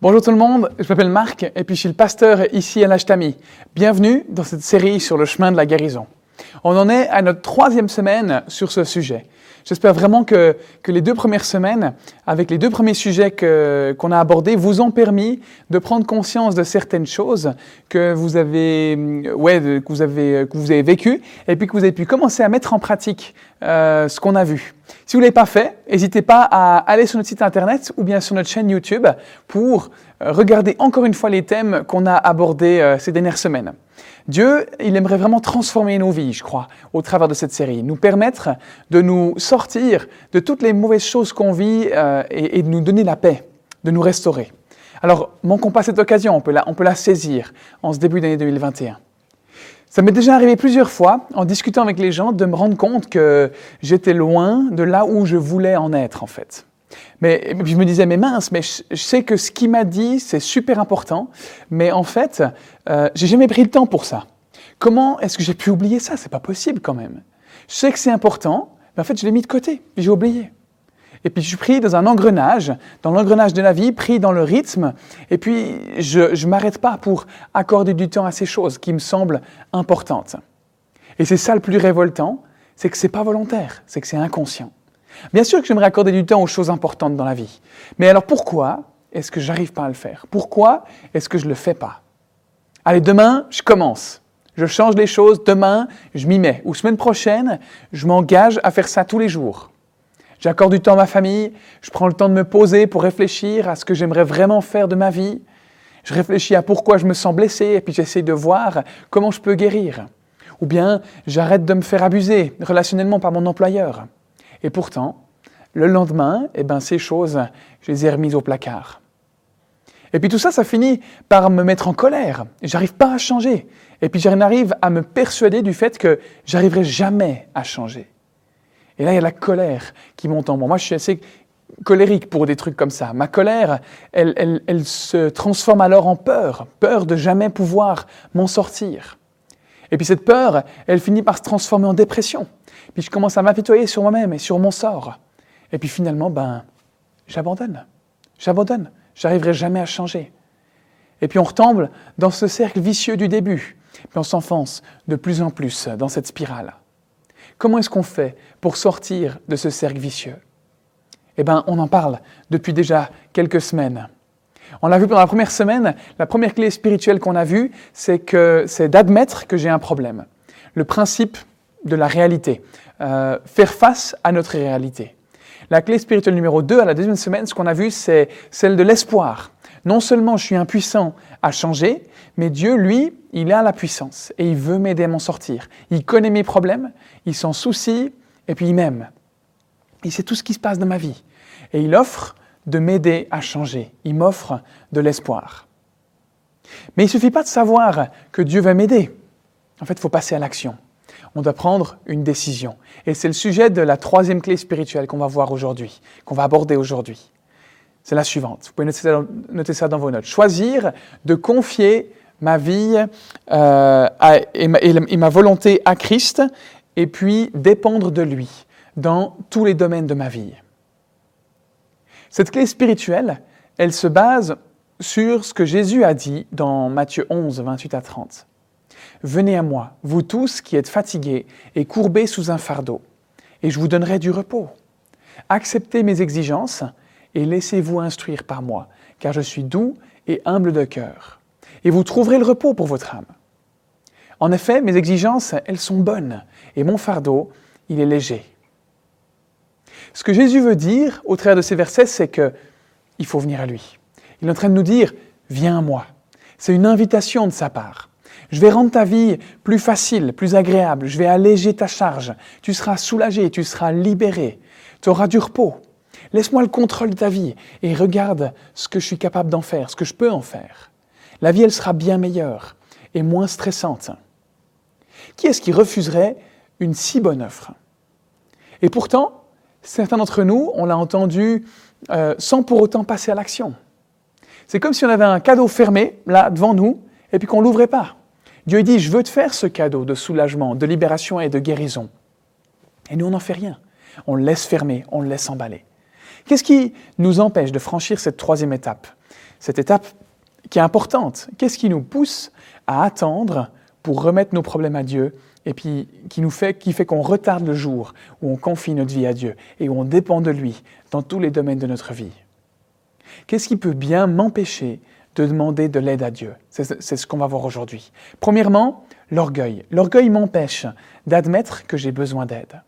Bonjour tout le monde, je m'appelle Marc et puis je suis le pasteur ici à l'Ashtami. Bienvenue dans cette série sur le chemin de la guérison. On en est à notre troisième semaine sur ce sujet. J'espère vraiment que, que, les deux premières semaines, avec les deux premiers sujets qu'on a abordés, vous ont permis de prendre conscience de certaines choses que vous avez, ouais, que vous avez, que vous avez vécues et puis que vous avez pu commencer à mettre en pratique euh, ce qu'on a vu. Si vous ne l'avez pas fait, n'hésitez pas à aller sur notre site internet ou bien sur notre chaîne YouTube pour euh, regarder encore une fois les thèmes qu'on a abordés euh, ces dernières semaines. Dieu, il aimerait vraiment transformer nos vies, je crois, au travers de cette série, nous permettre de nous sortir de toutes les mauvaises choses qu'on vit euh, et, de nous donner la paix, de nous restaurer. Alors, manquons pas cette occasion, on peut la, on peut la saisir en ce début d'année 2021. Ça m'est déjà arrivé plusieurs fois, en discutant avec les gens, de me rendre compte que j'étais loin de là où je voulais en être, en fait. Mais je me disais, mais mince, mais je, sais que ce qu'il m'a dit, c'est super important, mais en fait, euh, j'ai jamais pris le temps pour ça. Comment est-ce que j'ai pu oublier ça? C'est pas possible quand même. Je sais que c'est important, mais en fait, je l'ai mis de côté, j'ai oublié. Et puis je suis pris dans un engrenage, dans l'engrenage de la vie, pris dans le rythme, et puis je ne m'arrête pas pour accorder du temps à ces choses qui me semblent importantes. Et c'est ça le plus révoltant, c'est que c'est pas volontaire, c'est que c'est inconscient. Bien sûr que j'aimerais accorder du temps aux choses importantes dans la vie. Mais alors pourquoi est-ce que j'arrive pas à le faire? Pourquoi est-ce que je ne le fais pas? Allez, demain, je commence. Je change les choses, demain, je m'y mets. Ou semaine prochaine, je m'engage à faire ça tous les jours. J'accorde du temps à ma famille, je prends le temps de me poser pour réfléchir à ce que j'aimerais vraiment faire de ma vie. Je réfléchis à pourquoi je me sens blessé et puis j'essaie de voir comment je peux guérir. Ou bien j'arrête de me faire abuser relationnellement par mon employeur. Et pourtant, le lendemain, eh ben, ces choses, je les ai remises au placard. Et puis tout ça, ça finit par me mettre en colère. J'arrive pas à changer. Et puis j'en arrive à me persuader du fait que j'arriverai jamais à changer. Et là, il y a la colère qui monte en moi. Moi, je suis assez colérique pour des trucs comme ça. Ma colère, elle, se transforme alors en peur, peur de jamais pouvoir m'en sortir. Et puis cette peur, elle finit par se transformer en dépression. Puis je commence à m'apitoyer sur moi-même et sur mon sort. Et puis finalement, ben, j'abandonne. J'abandonne. J'arriverai jamais à changer. Et puis on retombe dans ce cercle vicieux du début. Puis on s'enfonce de plus en plus dans cette spirale. Comment est-ce qu'on fait pour sortir de ce cercle vicieux? Eh bien, on en parle depuis déjà quelques semaines. On l'a vu pendant la première semaine, la première clé spirituelle qu'on a vue, c'est que c'est d'admettre que j'ai un problème. Le principe de la réalité, euh, faire face à notre réalité. La clé spirituelle numéro 2 à la deuxième semaine, ce qu'on a vu, c'est celle de l'espoir. Non seulement je suis impuissant à changer, mais Dieu, lui, il a la puissance et il veut m'aider à m'en sortir. Il connaît mes problèmes, il s'en soucie et puis il m'aime. Il sait tout ce qui se passe dans ma vie. Et il offre de m'aider à changer. Il m'offre de l'espoir. Mais il ne suffit pas de savoir que Dieu va m'aider. En fait, il faut passer à l'action. On doit prendre une décision. Et c'est le sujet de la troisième clé spirituelle qu'on va voir aujourd'hui, qu'on va aborder aujourd'hui. C'est la suivante. Vous pouvez noter ça, dans, vos notes. Choisir de confier ma vie euh, et, ma, volonté à Christ et puis dépendre de lui dans tous les domaines de ma vie. Cette clé spirituelle, elle se base sur ce que Jésus a dit dans Matthieu 11, 28 à 30. Venez à moi, vous tous qui êtes fatigués et courbés sous un fardeau, et je vous donnerai du repos. Acceptez mes exigences et laissez-vous instruire par moi, car je suis doux et humble de cœur, et vous trouverez le repos pour votre âme. En effet, mes exigences, elles sont bonnes, et mon fardeau, il est léger. Ce que Jésus veut dire au travers de ces versets, c'est que il faut venir à lui. Il est en train de nous dire, viens à moi. C'est une invitation de sa part. Je vais rendre ta vie plus facile, plus agréable. Je vais alléger ta charge. Tu seras soulagé, tu seras libéré. Tu auras du repos. Laisse-moi le contrôle de ta vie et regarde ce que je suis capable d'en faire, ce que je peux en faire. La vie, elle sera bien meilleure et moins stressante. Qui est-ce qui refuserait une si bonne offre? Et pourtant, certains d'entre nous, on l'a entendu euh, sans pour autant passer à l'action. C'est comme si on avait un cadeau fermé, là, devant nous, et puis qu'on ne l'ouvrait pas. Dieu dit, je veux te faire ce cadeau de soulagement, de libération et de guérison. Et nous, on n'en fait rien. On le laisse fermer, on le laisse emballer. Qu'est-ce qui nous empêche de franchir cette troisième étape? Cette étape qui est importante. Qu'est-ce qui nous pousse à attendre pour remettre nos problèmes à Dieu et puis qui nous fait, qui fait qu'on retarde le jour où on confie notre vie à Dieu et où on dépend de lui dans tous les domaines de notre vie? Qu'est-ce qui peut bien m'empêcher de demander de l'aide à Dieu? C'est ce qu'on va voir aujourd'hui. Premièrement, l'orgueil. L'orgueil m'empêche d'admettre que j'ai besoin d'aide.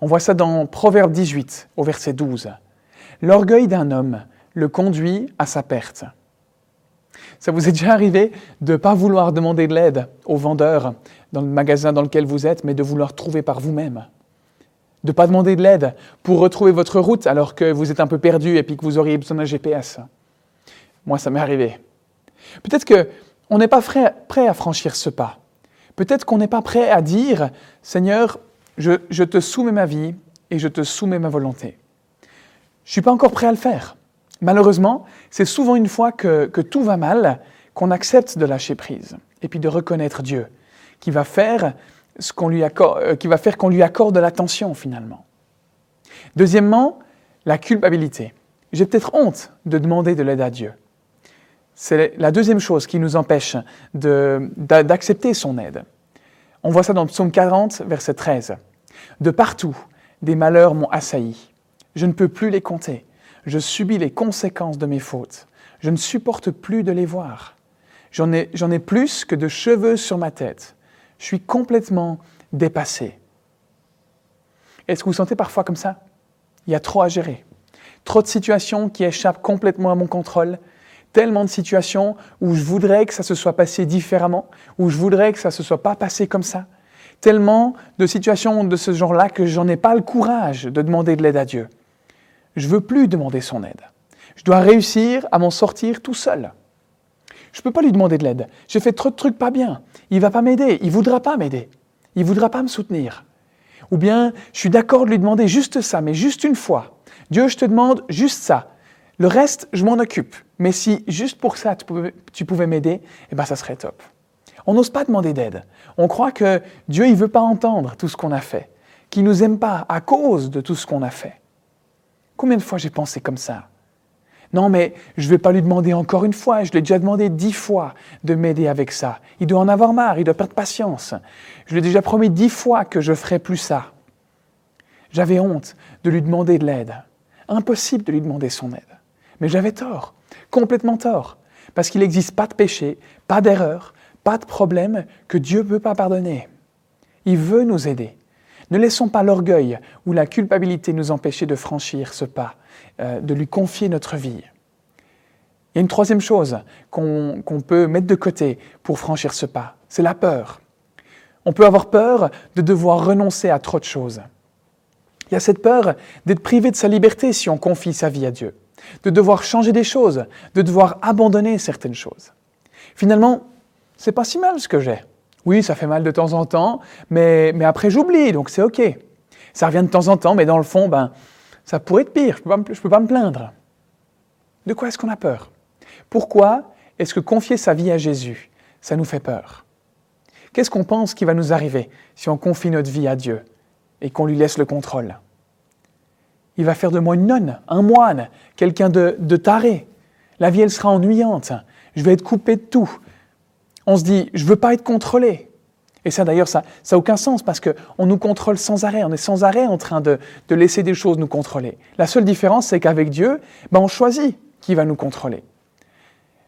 On voit ça dans Proverbe 18, au verset 12. L'orgueil d'un homme le conduit à sa perte. Ça vous est déjà arrivé de ne pas vouloir demander de l'aide au vendeur dans le magasin dans lequel vous êtes, mais de vouloir trouver par vous-même? De ne pas demander de l'aide pour retrouver votre route alors que vous êtes un peu perdu et puis que vous auriez besoin d'un GPS. Moi, ça m'est arrivé. Peut-être qu'on n'est pas prêt à franchir ce pas. Peut-être qu'on n'est pas prêt à dire, Seigneur, je, te soumets ma vie et je te soumets ma volonté. Je ne suis pas encore prêt à le faire. Malheureusement, c'est souvent une fois que, tout va mal qu'on accepte de lâcher prise et puis de reconnaître Dieu, qui va faire ce qu'on lui accorde, euh, qui va faire qu'on lui accorde l'attention finalement. Deuxièmement, la culpabilité. J'ai peut-être honte de demander de l'aide à Dieu. C'est la deuxième chose qui nous empêche d'accepter son aide. On voit ça dans psaume 40, verset 13. De partout, des malheurs m'ont assailli. Je ne peux plus les compter. Je subis les conséquences de mes fautes. Je ne supporte plus de les voir. J'en ai, plus que de cheveux sur ma tête. Je suis complètement dépassé. Est-ce que vous vous sentez parfois comme ça? Il y a trop à gérer. Trop de situations qui échappent complètement à mon contrôle tellement de situations où je voudrais que ça se soit passé différemment, où je voudrais que ça ne se soit pas passé comme ça. Tellement de situations de ce genre-là que j'en ai pas le courage de demander de l'aide à Dieu. Je veux plus demander son aide. Je dois réussir à m'en sortir tout seul. Je ne peux pas lui demander de l'aide. J'ai fait trop de trucs pas bien. Il va pas m'aider. Il voudra pas m'aider. Il voudra pas me soutenir. Ou bien, je suis d'accord de lui demander juste ça, mais juste une fois. Dieu, je te demande juste ça. Le reste, je m'en occupe. Mais si juste pour ça, tu pouvais, m'aider, eh ben, ça serait top. On n'ose pas demander d'aide. On croit que Dieu ne veut pas entendre tout ce qu'on a fait, qu'il nous aime pas à cause de tout ce qu'on a fait. Combien de fois j'ai pensé comme ça? Non, mais je ne vais pas lui demander encore une fois, je lui ai déjà demandé dix fois de m'aider avec ça. Il doit en avoir marre, il doit perdre patience. Je lui ai déjà promis dix fois que je ne ferai plus ça. J'avais honte de lui demander de l'aide. Impossible de lui demander son aide. Mais j'avais tort, complètement tort, parce qu'il n'existe pas de péché, pas d'erreur, pas de problème que Dieu ne peut pas pardonner. Il veut nous aider. Ne laissons pas l'orgueil ou la culpabilité nous empêcher de franchir ce pas, euh, de lui confier notre vie. Il y a une troisième chose qu'on peut mettre de côté pour franchir ce pas, c'est la peur. On peut avoir peur de devoir renoncer à trop de choses. Il y a cette peur d'être privé de sa liberté si on confie sa vie à Dieu de devoir changer des choses, de devoir abandonner certaines choses. Finalement, c'est pas si mal ce que j'ai. Oui, ça fait mal de temps en temps, mais, après j'oublie, donc c'est OK. Ça revient de temps en temps, mais dans le fond, ben, ça pourrait être pire, je ne peux, peux, pas me plaindre. De quoi est-ce qu'on a peur? Pourquoi est-ce que confier sa vie à Jésus, ça nous fait peur? Qu'est-ce qu'on pense qui va nous arriver si on confie notre vie à Dieu et qu'on lui laisse le contrôle? Il va faire de moi une nonne, un moine, quelqu'un de, taré. La vie, elle sera ennuyante. Je vais être coupé de tout. On se dit, je ne veux pas être contrôlé. Et ça, d'ailleurs, ça n'a aucun sens parce qu'on nous contrôle sans arrêt. On est sans arrêt en train de, laisser des choses nous contrôler. La seule différence, c'est qu'avec Dieu, ben, on choisit qui va nous contrôler.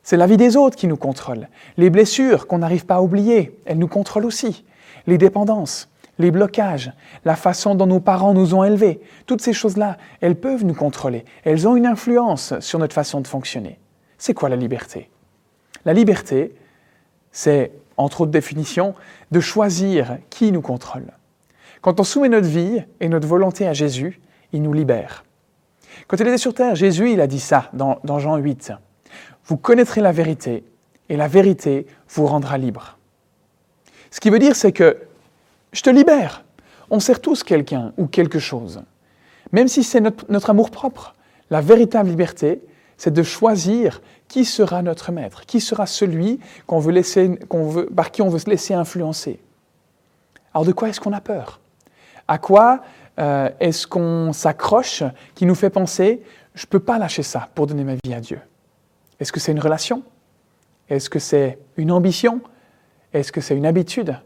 C'est la vie des autres qui nous contrôle. Les blessures qu'on n'arrive pas à oublier, elles nous contrôlent aussi. Les dépendances les blocages, la façon dont nos parents nous ont élevés, toutes ces choses-là, elles peuvent nous contrôler. Elles ont une influence sur notre façon de fonctionner. C'est quoi la liberté? La liberté, c'est, entre autres définitions, de choisir qui nous contrôle. Quand on soumet notre vie et notre volonté à Jésus, il nous libère. Quand il était sur terre, Jésus, il a dit ça dans, dans Jean 8. Vous connaîtrez la vérité et la vérité vous rendra libre. Ce qui veut dire, c'est que je te libère. On sert tous quelqu'un ou quelque chose. Même si c'est notre, amour propre. La véritable liberté, c'est de choisir qui sera notre maître, qui sera celui par qui on veut se laisser influencer. Alors de quoi est-ce qu'on a peur? À quoi euh, est-ce qu'on s'accroche qui nous fait penser je ne peux pas lâcher ça pour donner ma vie à Dieu Est-ce que c'est une relation? Est-ce que c'est une ambition? Est-ce que c'est une habitude?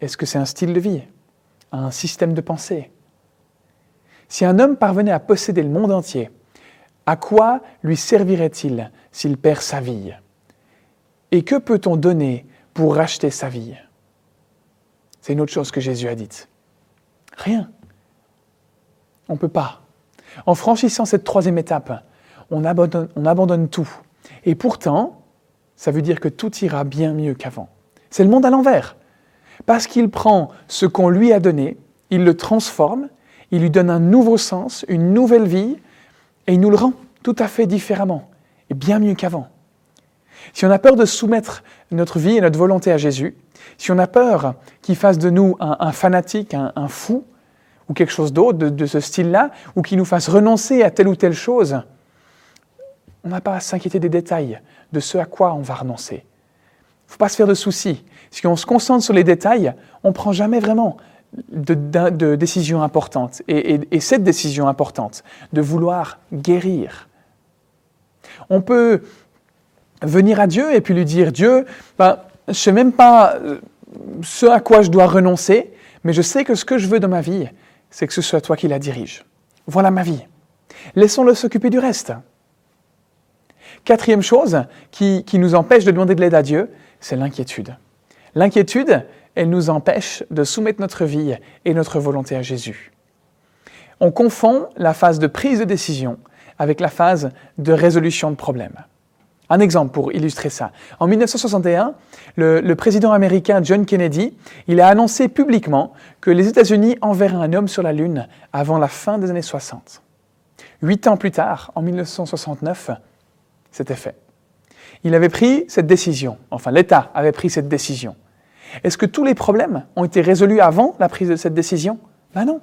Est-ce que c'est un style de vie? Un système de pensée? Si un homme parvenait à posséder le monde entier, à quoi lui servirait-il s'il perd sa vie? Et que peut-on donner pour racheter sa vie? C'est une autre chose que Jésus a dite. Rien. On ne peut pas. En franchissant cette troisième étape, on abandonne, on abandonne tout. Et pourtant, ça veut dire que tout ira bien mieux qu'avant. C'est le monde à l'envers. Parce qu'il prend ce qu'on lui a donné, il le transforme, il lui donne un nouveau sens, une nouvelle vie, et il nous le rend tout à fait différemment, et bien mieux qu'avant. Si on a peur de soumettre notre vie et notre volonté à Jésus, si on a peur qu'il fasse de nous un, fanatique, un fou, ou quelque chose d'autre de, ce style-là, ou qui nous fasse renoncer à telle ou telle chose, on n'a pas à s'inquiéter des détails, de ce à quoi on va renoncer. Il ne faut pas se faire de soucis. Si on se concentre sur les détails, on ne prend jamais vraiment de, décisions importantes. Et, cette décision importante, de vouloir guérir, on peut venir à Dieu et puis lui dire, Dieu, ben, je ne sais même pas euh, ce à quoi je dois renoncer, mais je sais que ce que je veux dans ma vie, c'est que ce soit toi qui la dirige. Voilà ma vie. Laissons-le s'occuper du reste. Quatrième chose qui, nous empêche de demander de l'aide à Dieu, c'est l'inquiétude. L'inquiétude, elle nous empêche de soumettre notre vie et notre volonté à Jésus. On confond la phase de prise de décision avec la phase de résolution de problèmes. Un exemple pour illustrer ça. En 1961, le, président américain John Kennedy, a annoncé publiquement que les États-Unis enverraient un homme sur la Lune avant la fin des années 60. Huit ans plus tard, en 1969, c'était fait. Il avait pris cette décision, enfin l'État avait pris cette décision. Est-ce que tous les problèmes ont été résolus avant la prise de cette décision Ben non.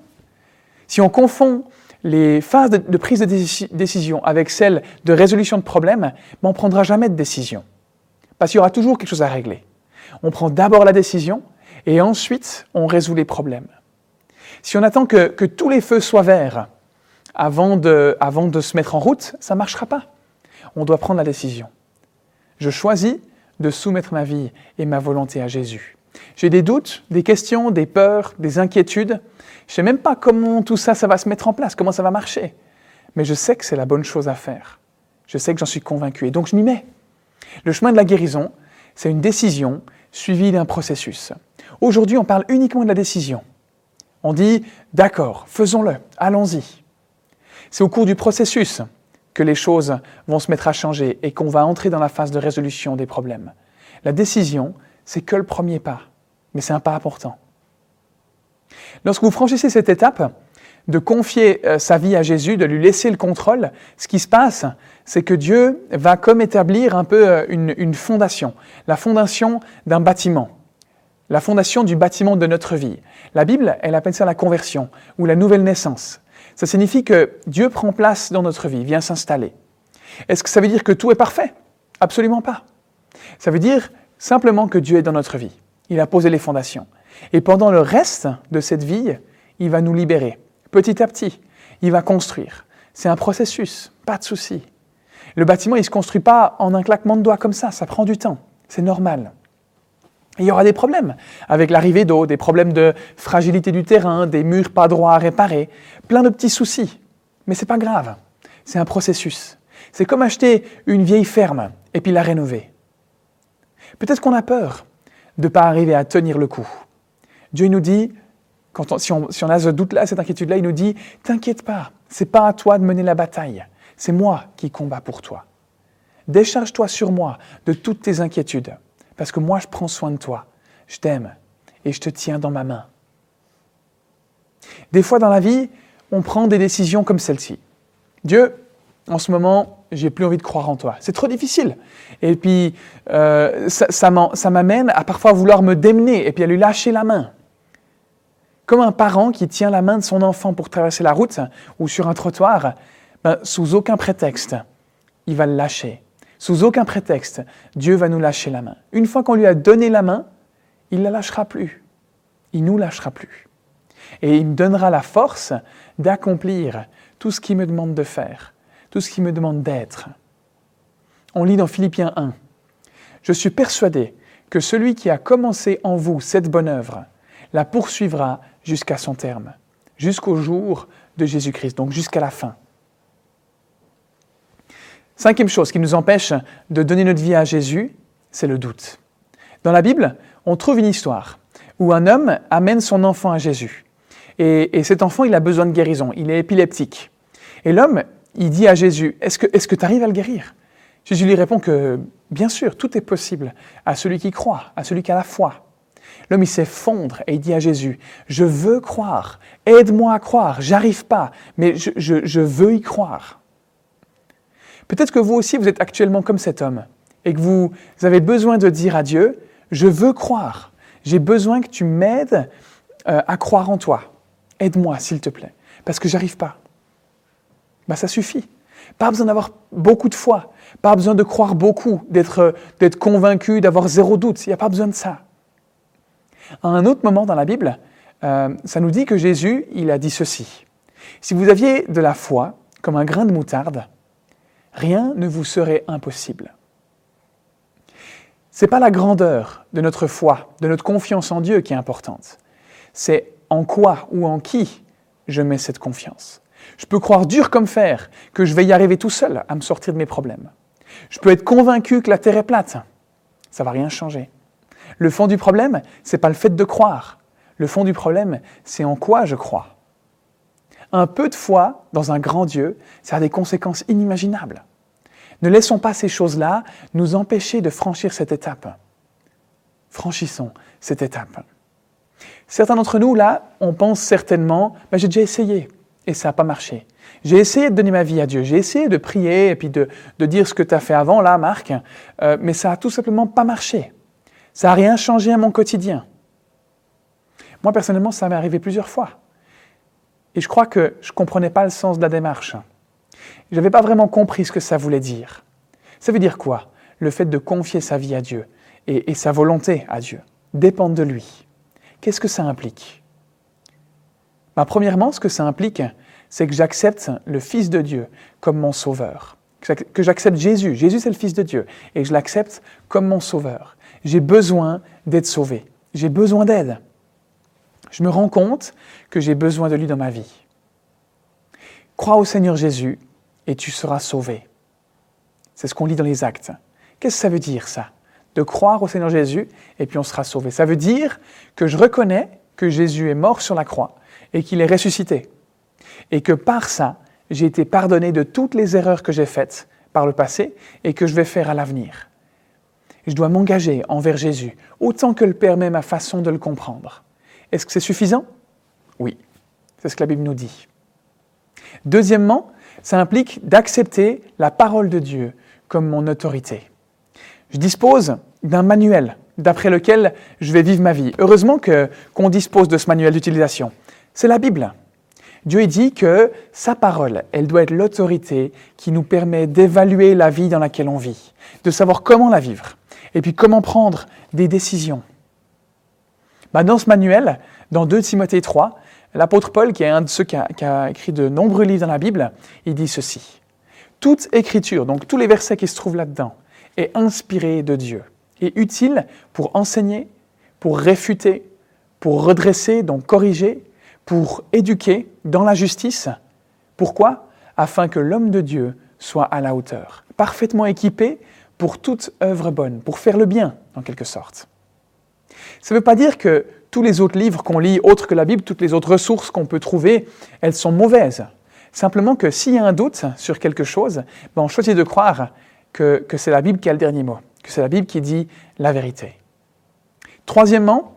Si on confond les phases de, prise de décision avec celles de résolution de problèmes, ben, on ne prendra jamais de décision. Parce qu'il y aura toujours quelque chose à régler. On prend d'abord la décision et ensuite on résout les problèmes. Si on attend que, tous les feux soient verts avant de, avant de se mettre en route, ça ne marchera pas. On doit prendre la décision. Je choisis de soumettre ma vie et ma volonté à Jésus. J'ai des doutes, des questions, des peurs, des inquiétudes. Je ne sais même pas comment tout ça, ça va se mettre en place, comment ça va marcher. Mais je sais que c'est la bonne chose à faire. Je sais que j'en suis convaincu. Et donc je m'y mets. Le chemin de la guérison, c'est une décision suivie d'un processus. Aujourd'hui, on parle uniquement de la décision. On dit, d'accord, faisons-le, allons-y. C'est au cours du processus que les choses vont se mettre à changer et qu'on va entrer dans la phase de résolution des problèmes. La décision, c'est que le premier pas, mais c'est un pas important. Lorsque vous franchissez cette étape de confier euh, sa vie à Jésus, de lui laisser le contrôle, ce qui se passe, c'est que Dieu va comme établir un peu euh, une, une fondation, la fondation d'un bâtiment, la fondation du bâtiment de notre vie. La Bible, elle appelle ça la conversion ou la nouvelle naissance. Ça signifie que Dieu prend place dans notre vie, vient s'installer. Est-ce que ça veut dire que tout est parfait? Absolument pas. Ça veut dire simplement que Dieu est dans notre vie. Il a posé les fondations. Et pendant le reste de cette vie, il va nous libérer. Petit à petit, il va construire. C'est un processus, pas de souci. Le bâtiment, il ne se construit pas en un claquement de doigts comme ça, ça prend du temps. C'est normal. il y aura des problèmes avec l'arrivée d'eau, des problèmes de fragilité du terrain, des murs pas droits à réparer, plein de petits soucis. Mais c'est pas grave. C'est un processus. C'est comme acheter une vieille ferme et puis la rénover. Peut-être qu'on a peur de ne pas arriver à tenir le coup. Dieu nous dit, quand si, on, a ce doute-là, cette inquiétude-là, il nous dit, t'inquiète pas, c'est pas à toi de mener la bataille, c'est moi qui combats pour toi. Décharge-toi sur moi de toutes tes inquiétudes, parce que moi je prends soin de toi, je t'aime et je te tiens dans ma main. Des fois dans la vie, on prend des décisions comme celle-ci. Dieu, en ce moment, j'ai plus envie de croire en toi. C'est trop difficile. Et puis, euh, ça, m'amène à parfois vouloir me démener et puis à lui lâcher la main. Comme un parent qui tient la main de son enfant pour traverser la route ou sur un trottoir, ben, sous aucun prétexte, il va le lâcher. Sous aucun prétexte, Dieu va nous lâcher la main. Une fois qu'on lui a donné la main, il ne la lâchera plus. Il nous lâchera plus. Et il me donnera la force d'accomplir tout ce qu'il me demande de faire, tout ce qu'il me demande d'être. On lit dans Philippiens 1, Je suis persuadé que celui qui a commencé en vous cette bonne œuvre la poursuivra jusqu'à son terme, jusqu'au jour de Jésus-Christ, donc jusqu'à la fin. Cinquième chose qui nous empêche de donner notre vie à Jésus, c'est le doute. Dans la Bible, on trouve une histoire où un homme amène son enfant à Jésus. Et, cet enfant, il a besoin de guérison, il est épileptique. Et l'homme, il dit à Jésus, est-ce que tu arrives à le guérir? Jésus lui répond que, bien sûr, tout est possible à celui qui croit, à celui qui a la foi. L'homme, il s'effondre et il dit à Jésus, je veux croire, aide-moi à croire, j'arrive pas, mais je, veux y croire. Peut-être que vous aussi, vous êtes actuellement comme cet homme et que vous avez besoin de dire à Dieu, je veux croire, j'ai besoin que tu m'aides euh, à croire en toi. Aide-moi, s'il te plaît, parce que j'arrive pas. Ben, ça suffit. Pas besoin d'avoir beaucoup de foi, pas besoin de croire beaucoup, d'être convaincu, d'avoir zéro doute. Il n'y a pas besoin de ça. À un autre moment dans la Bible, euh, ça nous dit que Jésus, il a dit ceci. Si vous aviez de la foi comme un grain de moutarde, rien ne vous serait impossible. Ce n'est pas la grandeur de notre foi, de notre confiance en Dieu qui est importante. C'est en quoi ou en qui je mets cette confiance. Je peux croire dur comme fer que je vais y arriver tout seul à me sortir de mes problèmes. Je peux être convaincu que la Terre est plate. Ça va rien changer. Le fond du problème, ce n'est pas le fait de croire. Le fond du problème, c'est en quoi je crois. Un peu de foi dans un grand Dieu, ça a des conséquences inimaginables. Ne laissons pas ces choses-là nous empêcher de franchir cette étape. Franchissons cette étape. Certains d'entre nous, là, on pense certainement, ben, j'ai déjà essayé et ça n'a pas marché. J'ai essayé de donner ma vie à Dieu, j'ai essayé de prier et puis de, dire ce que tu as fait avant, là, Marc, euh, mais ça n'a tout simplement pas marché. Ça n'a rien changé à mon quotidien. Moi, personnellement, ça m'est arrivé plusieurs fois. Et je crois que je ne comprenais pas le sens de la démarche. Je n'avais pas vraiment compris ce que ça voulait dire. Ça veut dire quoi? Le fait de confier sa vie à Dieu et, sa volonté à Dieu, dépendre de lui. Qu'est-ce que ça implique? Bah, Premièrement, ce que ça implique, c'est que j'accepte le Fils de Dieu comme mon sauveur. Que j'accepte Jésus. Jésus, c'est le Fils de Dieu. Et je l'accepte comme mon sauveur. J'ai besoin d'être sauvé. J'ai besoin d'aide. Je me rends compte que j'ai besoin de lui dans ma vie. Crois au Seigneur Jésus et tu seras sauvé. C'est ce qu'on lit dans les actes. Qu'est-ce que ça veut dire ça? De croire au Seigneur Jésus et puis on sera sauvé. Ça veut dire que je reconnais que Jésus est mort sur la croix et qu'il est ressuscité. Et que par ça, j'ai été pardonné de toutes les erreurs que j'ai faites par le passé et que je vais faire à l'avenir. Je dois m'engager envers Jésus autant que le permet ma façon de le comprendre. Est-ce que c'est suffisant? Oui, c'est ce que la Bible nous dit. Deuxièmement, ça implique d'accepter la parole de Dieu comme mon autorité. Je dispose d'un manuel d'après lequel je vais vivre ma vie. Heureusement qu'on dispose de ce manuel d'utilisation. C'est la Bible. Dieu dit que sa parole, elle doit être l'autorité qui nous permet d'évaluer la vie dans laquelle on vit, de savoir comment la vivre, et puis comment prendre des décisions. Bah, dans ce manuel, dans 2 Timothée 3, L'apôtre Paul, qui est un de ceux qui a, écrit de nombreux livres dans la Bible, il dit ceci. Toute écriture, donc tous les versets qui se trouvent là-dedans, est inspirée de Dieu utile pour enseigner, pour réfuter, pour redresser, donc corriger, pour éduquer dans la justice. Pourquoi? Afin que l'homme de Dieu soit à la hauteur, parfaitement équipé pour toute œuvre bonne, pour faire le bien, en quelque sorte. Ça ne veut pas dire que tous les autres livres qu'on lit, autres que la Bible, toutes les autres ressources qu'on peut trouver, elles sont mauvaises. Simplement que s'il y a un doute sur quelque chose, ben on choisit de croire que, que c'est la Bible qui a le dernier mot, que c'est la Bible qui dit la vérité. Troisièmement,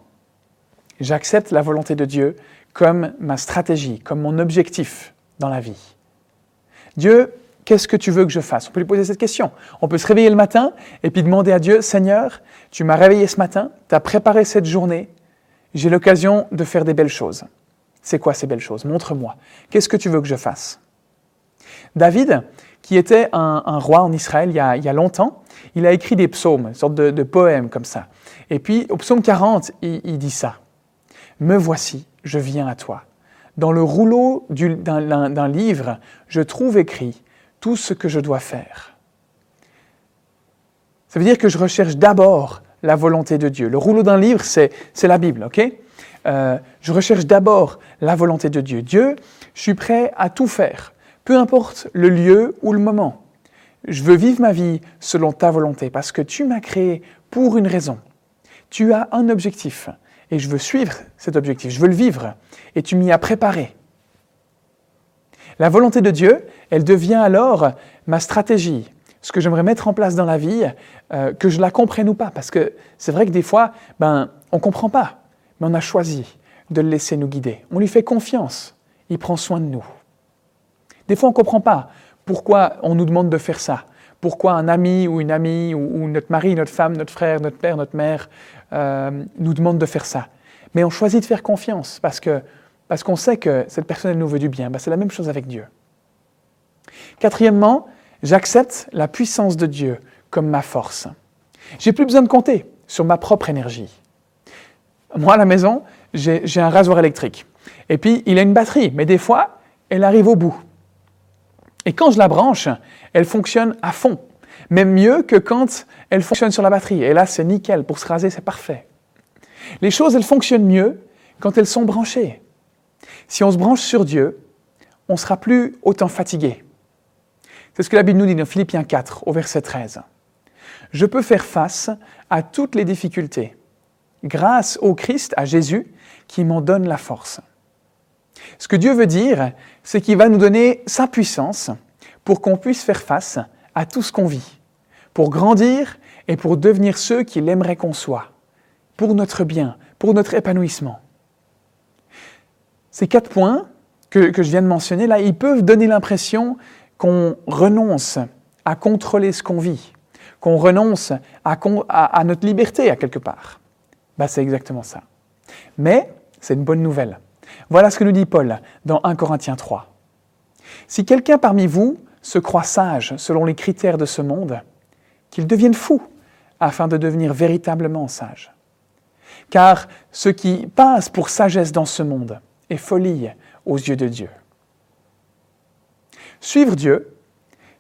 j'accepte la volonté de Dieu comme ma stratégie, comme mon objectif dans la vie. Dieu, qu'est-ce que tu veux que je fasse? On peut lui poser cette question. On peut se réveiller le matin et puis demander à Dieu, Seigneur, tu m'as réveillé ce matin, tu as préparé cette journée, j'ai l'occasion de faire des belles choses. C'est quoi ces belles choses? Montre-moi. Qu'est-ce que tu veux que je fasse? David, qui était un, roi en Israël il y, a, longtemps, il a écrit des psaumes, une sorte de, poèmes comme ça. Et puis au psaume 40, il, il dit ça. Me voici, je viens à toi. Dans le rouleau d'un livre, je trouve écrit tout ce que je dois faire. Ça veut dire que je recherche d'abord la volonté de Dieu. Le rouleau d'un livre, c'est la Bible, ok? Euh, Je recherche d'abord la volonté de Dieu. Dieu, je suis prêt à tout faire, peu importe le lieu ou le moment. Je veux vivre ma vie selon ta volonté parce que tu m'as créé pour une raison. Tu as un objectif et je veux suivre cet objectif, je veux le vivre et tu m'y as préparé. La volonté de Dieu, elle devient alors ma stratégie, ce que j'aimerais mettre en place dans la vie, euh, que je la comprenne ou pas, parce que c'est vrai que des fois, ben, on ne comprend pas, mais on a choisi de le laisser nous guider. On lui fait confiance, il prend soin de nous. Des fois, on ne comprend pas pourquoi on nous demande de faire ça, pourquoi un ami ou une amie ou, notre mari, notre femme, notre frère, notre père, notre mère euh, nous demande de faire ça. Mais on choisit de faire confiance parce que parce qu'on sait que cette personne elle nous veut du bien. Ben, c'est la même chose avec Dieu. Quatrièmement, j'accepte la puissance de Dieu comme ma force. J'ai plus besoin de compter sur ma propre énergie. Moi, à la maison, j'ai un rasoir électrique. Et puis, il a une batterie, mais des fois, elle arrive au bout. Et quand je la branche, elle fonctionne à fond. Même mieux que quand elle fonctionne sur la batterie. Et là, c'est nickel. Pour se raser, c'est parfait. Les choses, elles fonctionnent mieux quand elles sont branchées. Si on se branche sur Dieu, on ne sera plus autant fatigué. C'est ce que la Bible nous dit dans Philippiens 4, au verset 13. Je peux faire face à toutes les difficultés grâce au Christ, à Jésus, qui m'en donne la force. Ce que Dieu veut dire, c'est qu'il va nous donner sa puissance pour qu'on puisse faire face à tout ce qu'on vit, pour grandir et pour devenir ceux qu'il aimerait qu'on soit, pour notre bien, pour notre épanouissement. Ces quatre points que, je viens de mentionner, là, ils peuvent donner l'impression qu'on renonce à contrôler ce qu'on vit, qu'on renonce à, notre liberté à quelque part. Bah, c'est exactement ça. Mais c'est une bonne nouvelle. Voilà ce que nous dit Paul dans 1 Corinthiens 3. Si quelqu'un parmi vous se croit sage selon les critères de ce monde, qu'il devienne fou afin de devenir véritablement sage. Car ce qui passe pour sagesse dans ce monde et folie aux yeux de Dieu. Suivre Dieu,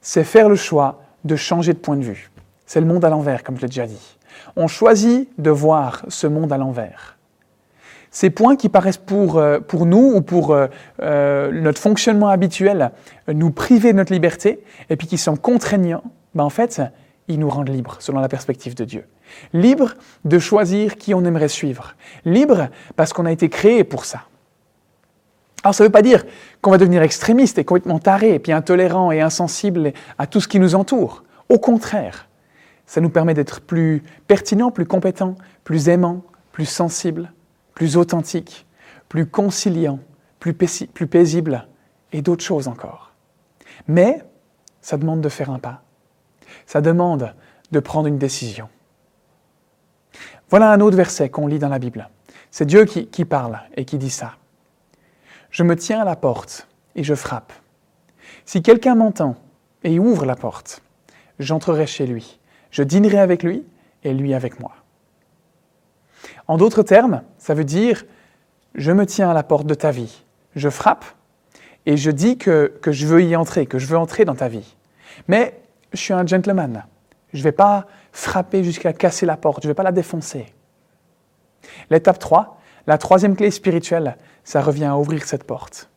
c'est faire le choix de changer de point de vue. C'est le monde à l'envers, comme je l'ai déjà dit. On choisit de voir ce monde à l'envers. Ces points qui paraissent pour, euh, pour nous ou pour euh, euh, notre fonctionnement habituel nous priver de notre liberté et puis qui sont contraignants, ben en fait, ils nous rendent libres selon la perspective de Dieu. Libres de choisir qui on aimerait suivre. Libres parce qu'on a été créé pour ça. Alors ça ne veut pas dire qu'on va devenir extrémiste et complètement taré, et puis intolérant et insensible à tout ce qui nous entoure. Au contraire, ça nous permet d'être plus pertinent, plus compétent, plus aimant, plus sensible, plus authentique, plus conciliant, plus, plus paisible et d'autres choses encore. Mais ça demande de faire un pas. Ça demande de prendre une décision. Voilà un autre verset qu'on lit dans la Bible. C'est Dieu qui parle et qui dit ça. Je me tiens à la porte et je frappe. Si quelqu'un m'entend et ouvre la porte, j'entrerai chez lui. Je dînerai avec lui et lui avec moi. En d'autres termes, ça veut dire je me tiens à la porte de ta vie, je frappe et je dis que, que je veux y entrer, que je veux entrer dans ta vie. Mais je suis un gentleman. Je ne vais pas frapper jusqu'à casser la porte, je ne vais pas la défoncer. L'étape 3, la troisième clé spirituelle, ça revient à ouvrir cette porte.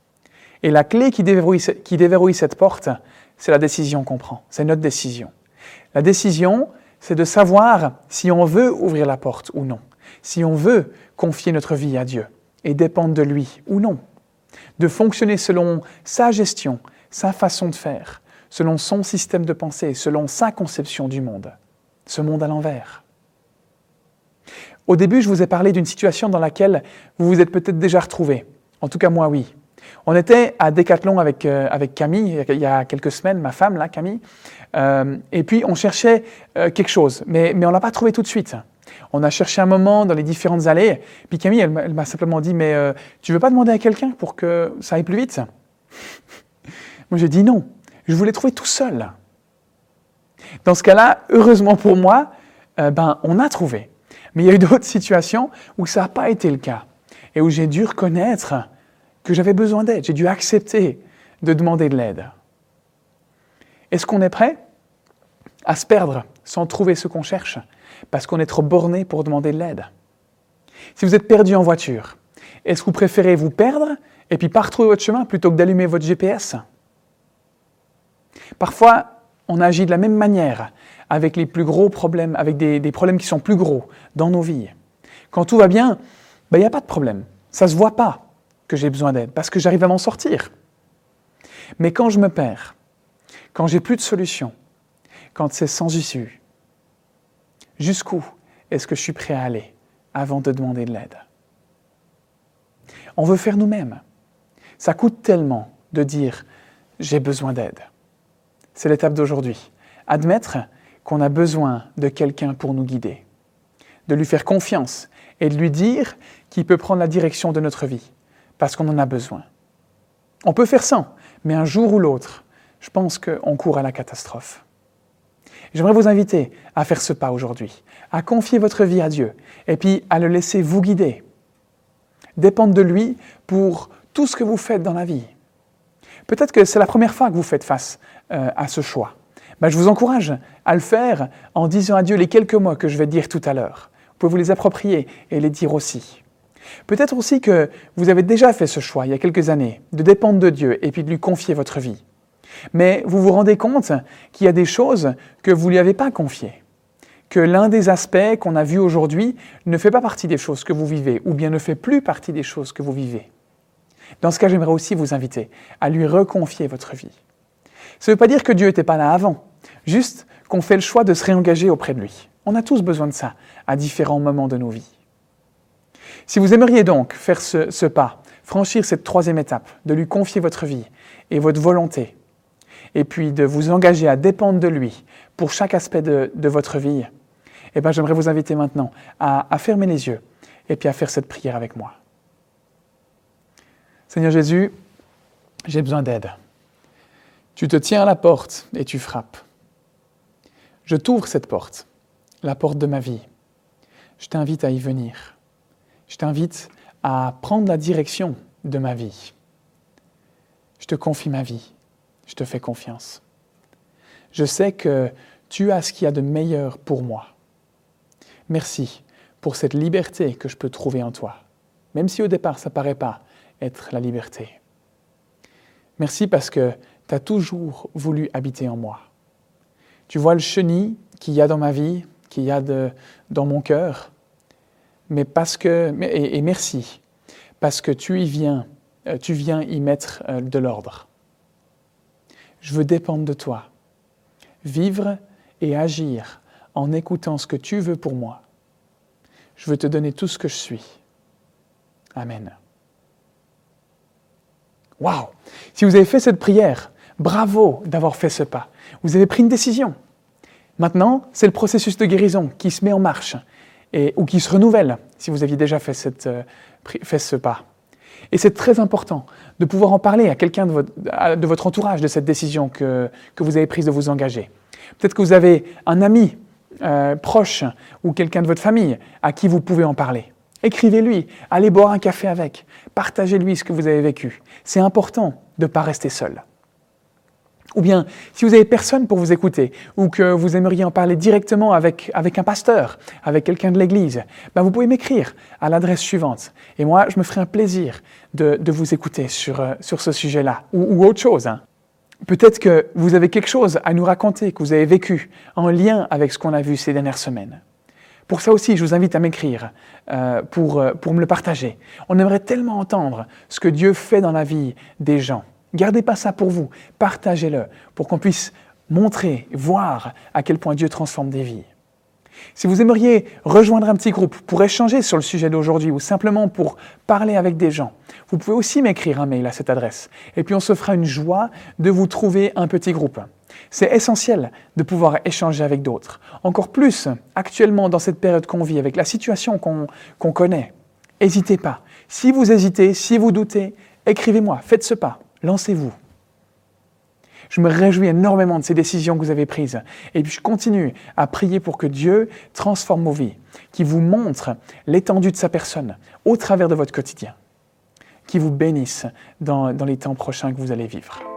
Et la clé qui déverrouille, qui déverrouille cette porte, c'est la décision qu'on prend. C'est notre décision. La décision, c'est de savoir si on veut ouvrir la porte ou non. Si on veut confier notre vie à Dieu et dépendre de lui ou non. De fonctionner selon sa gestion, sa façon de faire, selon son système de pensée, selon sa conception du monde. Ce monde à l'envers. Au début, je vous ai parlé d'une situation dans laquelle vous vous êtes peut-être déjà retrouvé. En tout cas, moi, oui. On était à Decathlon avec, euh, avec Camille, il y a quelques semaines, ma femme, là, Camille, euh, et puis on cherchait euh, quelque chose, mais, mais on ne l'a pas trouvé tout de suite. On a cherché un moment dans les différentes allées, puis Camille, elle, m'a simplement dit, mais tu veux pas demander à quelqu'un pour que ça aille plus vite? Moi, j'ai dit non, je voulais trouver tout seul. Dans ce cas-là, heureusement pour moi, ben, on a trouvé. Mais il y a eu d'autres situations où ça n'a pas été le cas. et où j'ai dû reconnaître que j'avais besoin d'aide, j'ai dû accepter de demander de l'aide. Est-ce qu'on est prêt à se perdre sans trouver ce qu'on cherche? Parce qu'on est trop borné pour demander de l'aide Si vous êtes perdu en voiture, est-ce que vous préférez vous perdre et puis pas retrouver votre chemin plutôt que d'allumer votre GPS Parfois, on agit de la même manière avec les plus gros problèmes, avec des, problèmes qui sont plus gros dans nos vies. Quand tout va bien, ben, il n'y a pas de problème. Ça ne se voit pas que j'ai besoin d'aide parce que j'arrive à m'en sortir. Mais quand je me perds, quand j'ai plus de solution, quand c'est sans issue, jusqu'où est-ce que je suis prêt à aller avant de demander de l'aide? On veut faire nous-mêmes. Ça coûte tellement de dire j'ai besoin d'aide. C'est l'étape d'aujourd'hui. Admettre qu'on a besoin de quelqu'un pour nous guider, de lui faire confiance et de lui dire qu'il peut prendre la direction de notre vie, parce qu'on en a besoin. On peut faire ça, mais un jour ou l'autre, je pense qu'on court à la catastrophe. J'aimerais vous inviter à faire ce pas aujourd'hui, à confier votre vie à Dieu et puis à le laisser vous guider, dépendre de lui pour tout ce que vous faites dans la vie. Peut-être que c'est la première fois que vous faites face euh, à ce choix. Ben, je vous encourage à le faire en disant à Dieu les quelques mots que je vais dire tout à l'heure. Vous pouvez vous les approprier et les dire aussi. Peut-être aussi que vous avez déjà fait ce choix il y a quelques années, de dépendre de Dieu et puis de lui confier votre vie. Mais vous vous rendez compte qu'il y a des choses que vous ne lui avez pas confiées, que l'un des aspects qu'on a vus aujourd'hui ne fait pas partie des choses que vous vivez, ou bien ne fait plus partie des choses que vous vivez. Dans ce cas, j'aimerais aussi vous inviter à lui reconfier votre vie. Ça ne veut pas dire que Dieu n'était pas là avant, juste qu'on fait le choix de se réengager auprès de lui. On a tous besoin de ça à différents moments de nos vies. Si vous aimeriez donc faire ce, pas, franchir cette troisième étape, de lui confier votre vie et votre volonté, et puis de vous engager à dépendre de lui pour chaque aspect de, votre vie, eh bien, j'aimerais vous inviter maintenant à, à fermer les yeux et puis à faire cette prière avec moi. Seigneur Jésus, j'ai besoin d'aide. Tu te tiens à la porte et tu frappes. Je t'ouvre cette porte, la porte de ma vie. Je t'invite à y venir. Je t'invite à prendre la direction de ma vie. Je te confie ma vie je te fais confiance. Je sais que tu as ce qu'il y a de meilleur pour moi. Merci pour cette liberté que je peux trouver en toi, même si au départ ça ne paraît pas être la liberté. Merci parce que tu as toujours voulu habiter en moi. Tu vois le chenil qu'il y a dans ma vie, qu'il y a dans mon cœur, mais parce que, et, et merci, parce que tu y viens, euh, tu viens y mettre euh, de l'ordre. Je veux dépendre de toi. Vivre et agir en écoutant ce que tu veux pour moi. Je veux te donner tout ce que je suis. Amen. Waouh Si vous avez fait cette prière, bravo d'avoir fait ce pas. Vous avez pris une décision. Maintenant, c'est le processus de guérison qui se met en marche et, ou qui se renouvelle si vous aviez déjà fait, cette, euh, fait ce pas. Et c'est très important de pouvoir en parler à quelqu'un de votre, de votre, entourage de cette décision que, que, vous avez prise de vous engager. Peut-être que vous avez un ami euh, proche ou quelqu'un de votre famille à qui vous pouvez en parler. Écrivez-lui, allez boire un café avec, partagez-lui ce que vous avez vécu. C'est important de ne pas rester seul. Ou bien, si vous n'avez personne pour vous écouter, ou que vous aimeriez en parler directement avec, avec un pasteur, avec quelqu'un de l'Église, ben vous pouvez m'écrire à l'adresse suivante. Et moi, je me ferai un plaisir de, de vous écouter sur, euh, sur ce sujet-là, ou, ou, autre chose. Hein. Peut-être que vous avez quelque chose à nous raconter, que vous avez vécu en lien avec ce qu'on a vu ces dernières semaines. Pour ça aussi, je vous invite à m'écrire euh, pour, euh, pour me le partager. On aimerait tellement entendre ce que Dieu fait dans la vie des gens. Gardez pas ça pour vous, partagez-le pour qu'on puisse montrer, voir à quel point Dieu transforme des vies. Si vous aimeriez rejoindre un petit groupe pour échanger sur le sujet d'aujourd'hui ou simplement pour parler avec des gens, vous pouvez aussi m'écrire un mail à cette adresse. Et puis on se fera une joie de vous trouver un petit groupe. C'est essentiel de pouvoir échanger avec d'autres. Encore plus actuellement dans cette période qu'on vit, avec la situation qu'on connaît. N'hésitez pas. Si vous hésitez, si vous doutez, écrivez-moi, faites ce pas. Lancez-vous. Je me réjouis énormément de ces décisions que vous avez prises. Et je continue à prier pour que Dieu transforme vos vies, qui vous montre l'étendue de sa personne au travers de votre quotidien, qui vous bénisse dans les temps prochains que vous allez vivre.